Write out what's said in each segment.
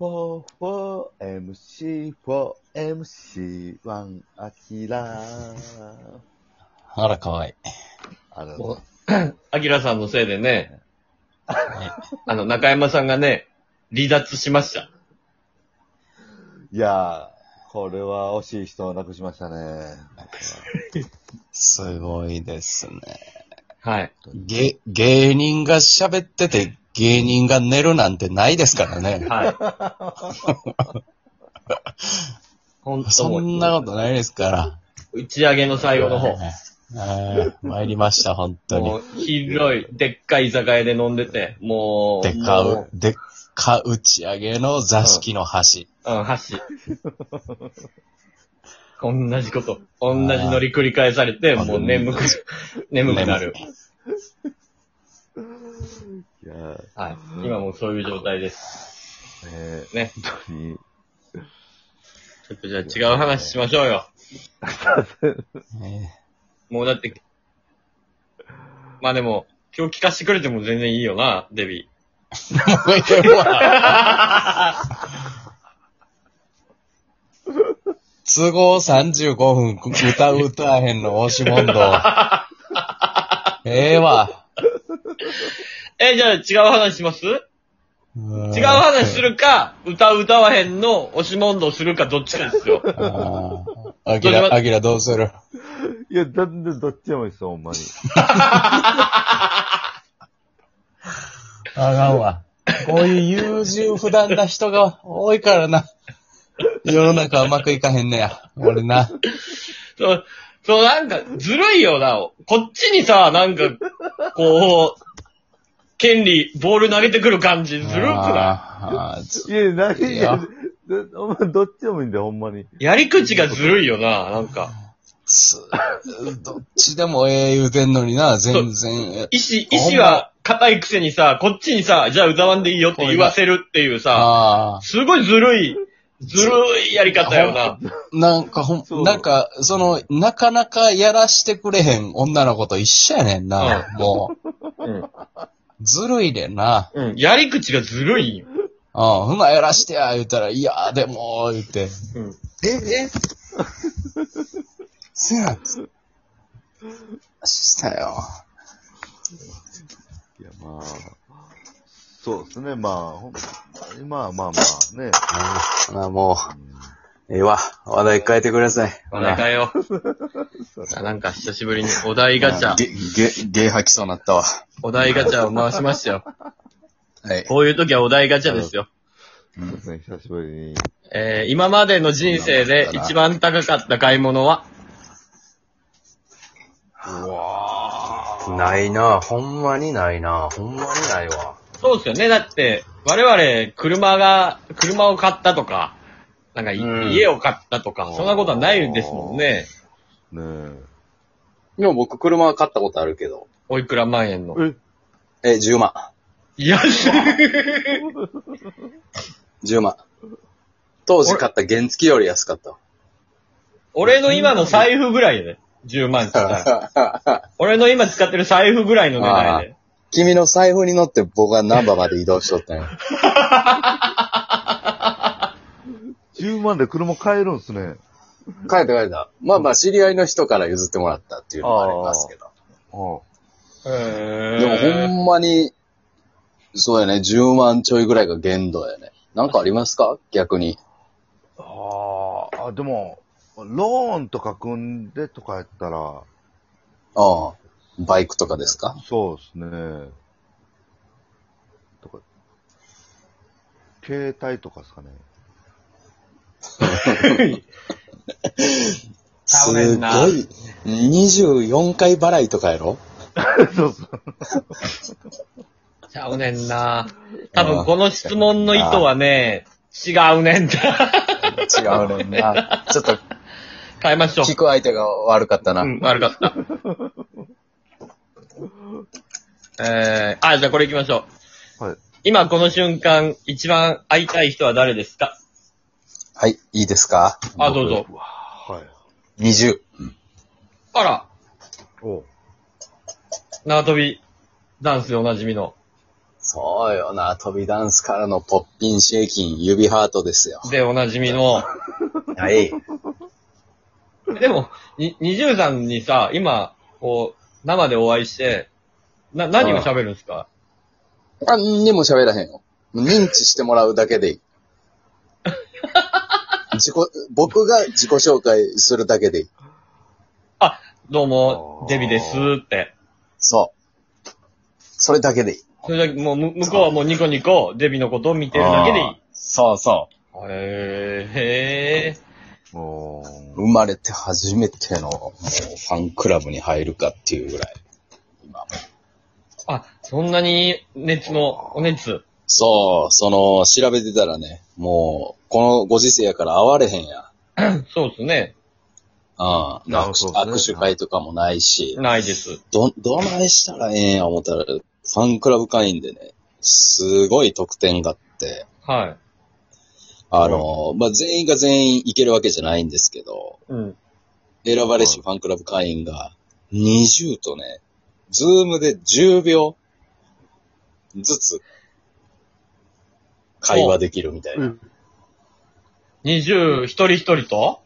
4MC4MC1 アキラあら、かわいい。あの、もう、アキラさんのせいでね、あの、中山さんがね、離脱しました。いやー、これは惜しい人を亡くしましたね。すごいですね。はい。げ、芸人が喋ってて、芸人が寝るなんてないですからね。はい。そもんなことないですから。打ち上げの最後の方。はい参りました、本当に。広い、でっかい居酒屋で飲んでて、もう、でかもう、でっか打ち上げの座敷の端。う、うん、箸。同じこと。同じ乗り繰り返されて、もう眠く、眠くなる。いやー、はい。今もうそういう状態です。ねね。本当に。ちょっとじゃあ違う話しましょうよ。ね もうだって、まあでも、今日聞かせてくれても全然いいよな、デビー。もうええわ都合35分歌う歌わへんの押し問答。ええわ。え、じゃあ違う話します？違違う話するか、歌う歌わへんの押し問答するかどっちかですよ。ああ。アキラ、アキラどうする？いや、全然どっちでもいいですよ、ほんまに。あかんわ。こういう優柔不断な人が多いからな。世の中うまくいかへんねや。俺な。そう、そうなんか、ずるいよな。こっちにさ、なんか、こう、権利、ボール投げてくる感じ、ずる？くなあーあーついや、ないいやいや、でお前どっちでもいいんだよ、ほんまに。いやり口がずるいよな、なんか。つどっちでもええ言うてんのにな、全然。意志、意志は硬いくせにさ、こっちにさ、じゃあ歌わんでいいよって言わせるっていうさ、ああ。すごいずるい、ずるいやり方よな。なんかほそうんなんか、その、なかなかやらしてくれへん女の子と一緒やねんな、もうん。う。ずるいでんな。うん。やり口がずるいよ。うん、ほなやらしてや、言ったら、いや、でも、言って。うん。え、え？せや、したよ。いや、まあ、そうですね、まあ、ほんまあまあまあね。ああ、もう、ええわ。話題変えてください。お願いよ。あなんか久しぶりにお題ガチャ、ゲ、ゲ、ゲ吐きそうなったわ。お題ガチャを回しましたよ。はい。こういう時はお題ガチャですよ。そうですね、久しぶりに。えー、今までの人生で一番高かった買い物は？うわないなほんまにないなほんまにないわ。そうですよね。だって、我々、車が、車を買ったとか、なんかい、うん家を買ったとか、そんなことはないですもんね。ねでも僕車は買ったことあるけど。おいくら万円の？え？え、10万。いや、10万。当時買った原付より安かった。俺の今の財布ぐらいでね。10万って言ったら。俺の今使ってる財布ぐらいの値段で。君の財布に乗って僕はナンバーまで移動しとったんや。10万で車買えるんすね。帰った帰った。まあまあ知り合いの人から譲ってもらったっていうのもありますけど。あへでもほんまに、そうやね、10万ちょいぐらいが限度やね。なんかありますか？逆に。あーあ、でも、ローンとか組んでとかやったら、ああ。バイクとかですか？そうですね。とか、携帯とかですかね。すごい。24回払いとかやろ？そうそう。ちゃうねんな。多分この質問の意図はね、違うねんだ。違うねんな。ちょっと変えましょう。聞く相手が悪かったな。うん、悪かった。えー、あ、じゃあこれ行きましょう。はい。今この瞬間、一番会いたい人は誰ですか？はい、いいですか？あ、どうぞ。はい。?20。あら、お縄跳び、ダンスでおなじみの。そうよな、飛びダンスからのポッピンシェイキン指ハートですよ。で、おなじみの。はい。でも、に、二十さんにさ、今、こう、生でお会いして、な、何を喋るんですか？何にも喋らへんよ。認知してもらうだけでいい。自己、僕が自己紹介するだけでいい。どうも、デビですって。そう。それだけでいい。それだけ、もう、む向こうはもうニコニコ、デビのことを見てるだけでいい。そうそへえ、へえ。おう。生まれて初めてのもうファンクラブに入るかっていうぐらい。今。あ、そんなに熱の、お熱？そう、その、調べてたらね、もう、このご時世やから会われへんや。そうですね。うん。なるほどね握手会とかもないし、ないです。ど、どないしたらええんや思ったら、ファンクラブ会員でね、すごい特典があって、はい。あの、まあ、全員が全員いけるわけじゃないんですけど、うん。選ばれしファンクラブ会員が TWICE とね、ズームで10秒ずつ会話できるみたいな。二十、一人一人と？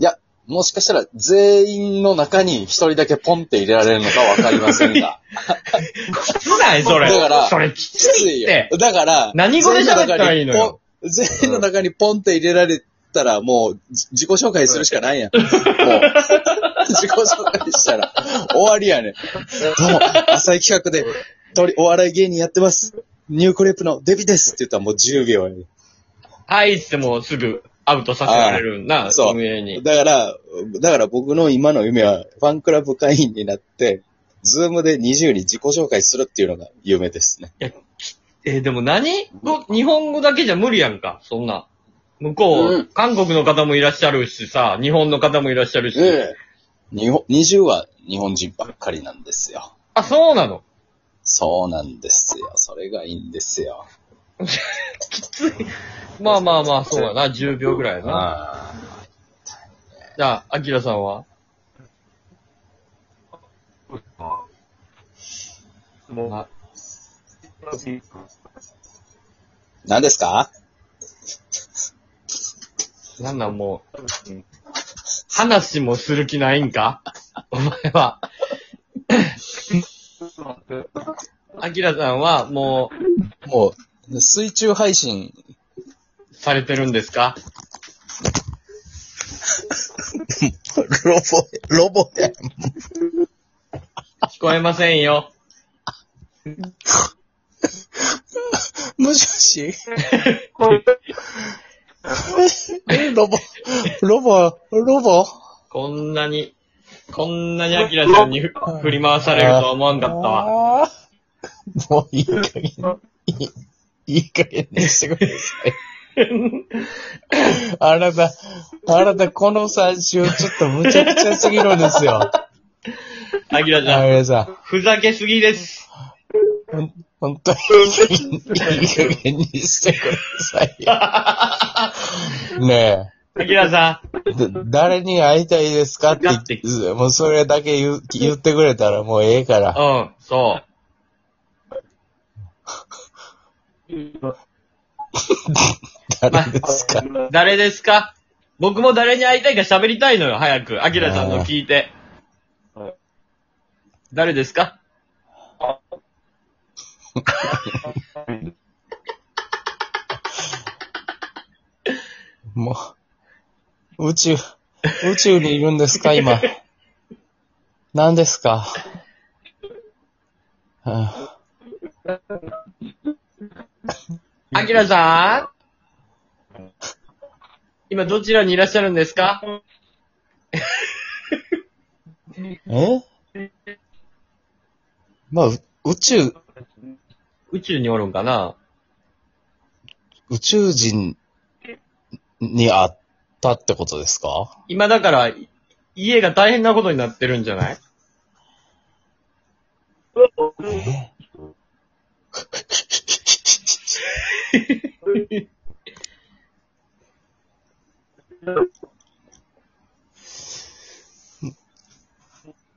いや、もしかしたら全員の中に一人だけポンって入れられるのかわかりませんが。きつないそれ。だからそれきついって。。だから、何語で喋ったらいいのよ全員の中にポンって入れられたら、もう、じ自己紹介するしかないやん。もう、自己紹介したら、終わりやねん。どうも、浅い企画で、お笑い芸人やってます。ニュークレープのデビですって言ったらもう10秒やねはいってもうすぐアウトさせられるんな、そう運営に。だから、だから僕の今の夢は、ファンクラブ会員になって、ズームで TWICE に自己紹介するっていうのが夢ですね。えーでも何？語日本語だけじゃ無理やんか、そんな。向こう、うん韓国の方もいらっしゃるしさ、日本の方もいらっしゃるし。日本、20は日本人ばっかりなんですよ。あ、そうなの？そうなんですよ。それがいいんですよ。きつい。まあまあまあ、そうやな、10秒ぐらいやな。ああ。じゃあ、アキラさんは？もう、何ですか？なんなんもう、話もする気ないんか？お前は。アキラさんはももう、水中配信、う、されてるんですか？ロボ、ロボや。聞こえませんよ。もしもし？ロボ、ロボ、ロボ？こんなに、こんなにアキラさんにふ 振り回されるとは思わんかったわ。わ。もういい加減、いい、いい加減にしてください。あなた、あなたこの3週ちょっとむちゃくちゃすぎるんですよ。アキラちゃん、あ皆さん。ふざけすぎです。ほん、本当にいい、いい加減にしてくださいよ。ねアキラさえ、だ 誰に会いたいですかってだってもうそれだけ言う言ってくれたらもうええから。ん、うん、そ 誰ですか？う。誰ですか？僕も誰に会いたいか喋りたいのよ、早く。アキラさんの聞いて。誰ですか？もう、宇宙、宇宙にいるんですか今。何ですか、はアキラさん？今どちらにいらっしゃるんですか？あ え？まあ、う宇宙、宇宙におるんかな？宇宙人に会ったってことですか？今だから、い家が大変なことになってるんじゃない？え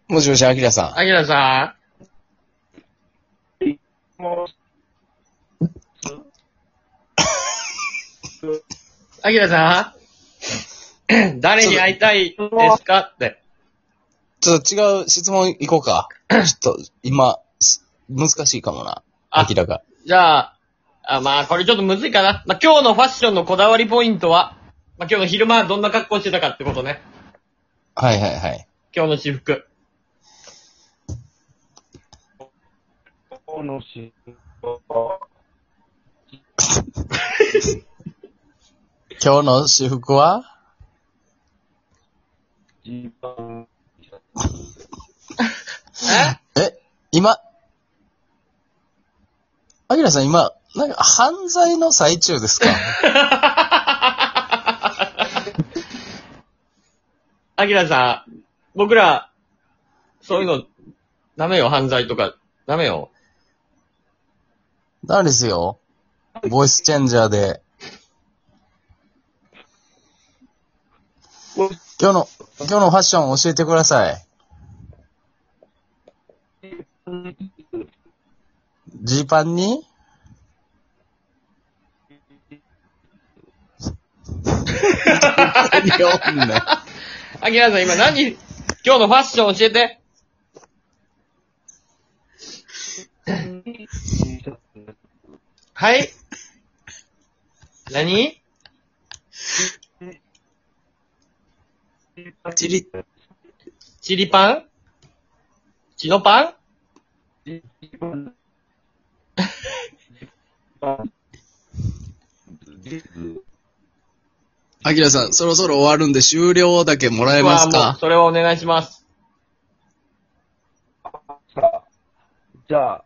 もしもし、アキラさん。アキラさアキラさん 誰に会いたいですか？って。ちょっと違う質問いこうか。ちょっと、今、す難しいかもな。あ明らか。じゃあ、あまあ、これちょっとむずいかな。まあ、今日のファッションのこだわりポイントは、まあ、今日の昼間どんな格好してたかってことね。はいはいはい。今日の私服。このし、今日の私服は？アキラさん今、なんか犯罪の最中ですか？アキラさん、僕ら、そういうの、ダメよ、犯罪とか。ダメよ。ダメですよ。ボイスチェンジャーで。今日の、今日のファッション教えてください。ジーパンに？何をおんねんアキラさん今何、今日のファッション教えて。はい。何？チリ、チリパン？チノパン？アキラさん、そろそろ終わるんで終了だけもらえます僕はもうかそれはお願いします。じゃあ、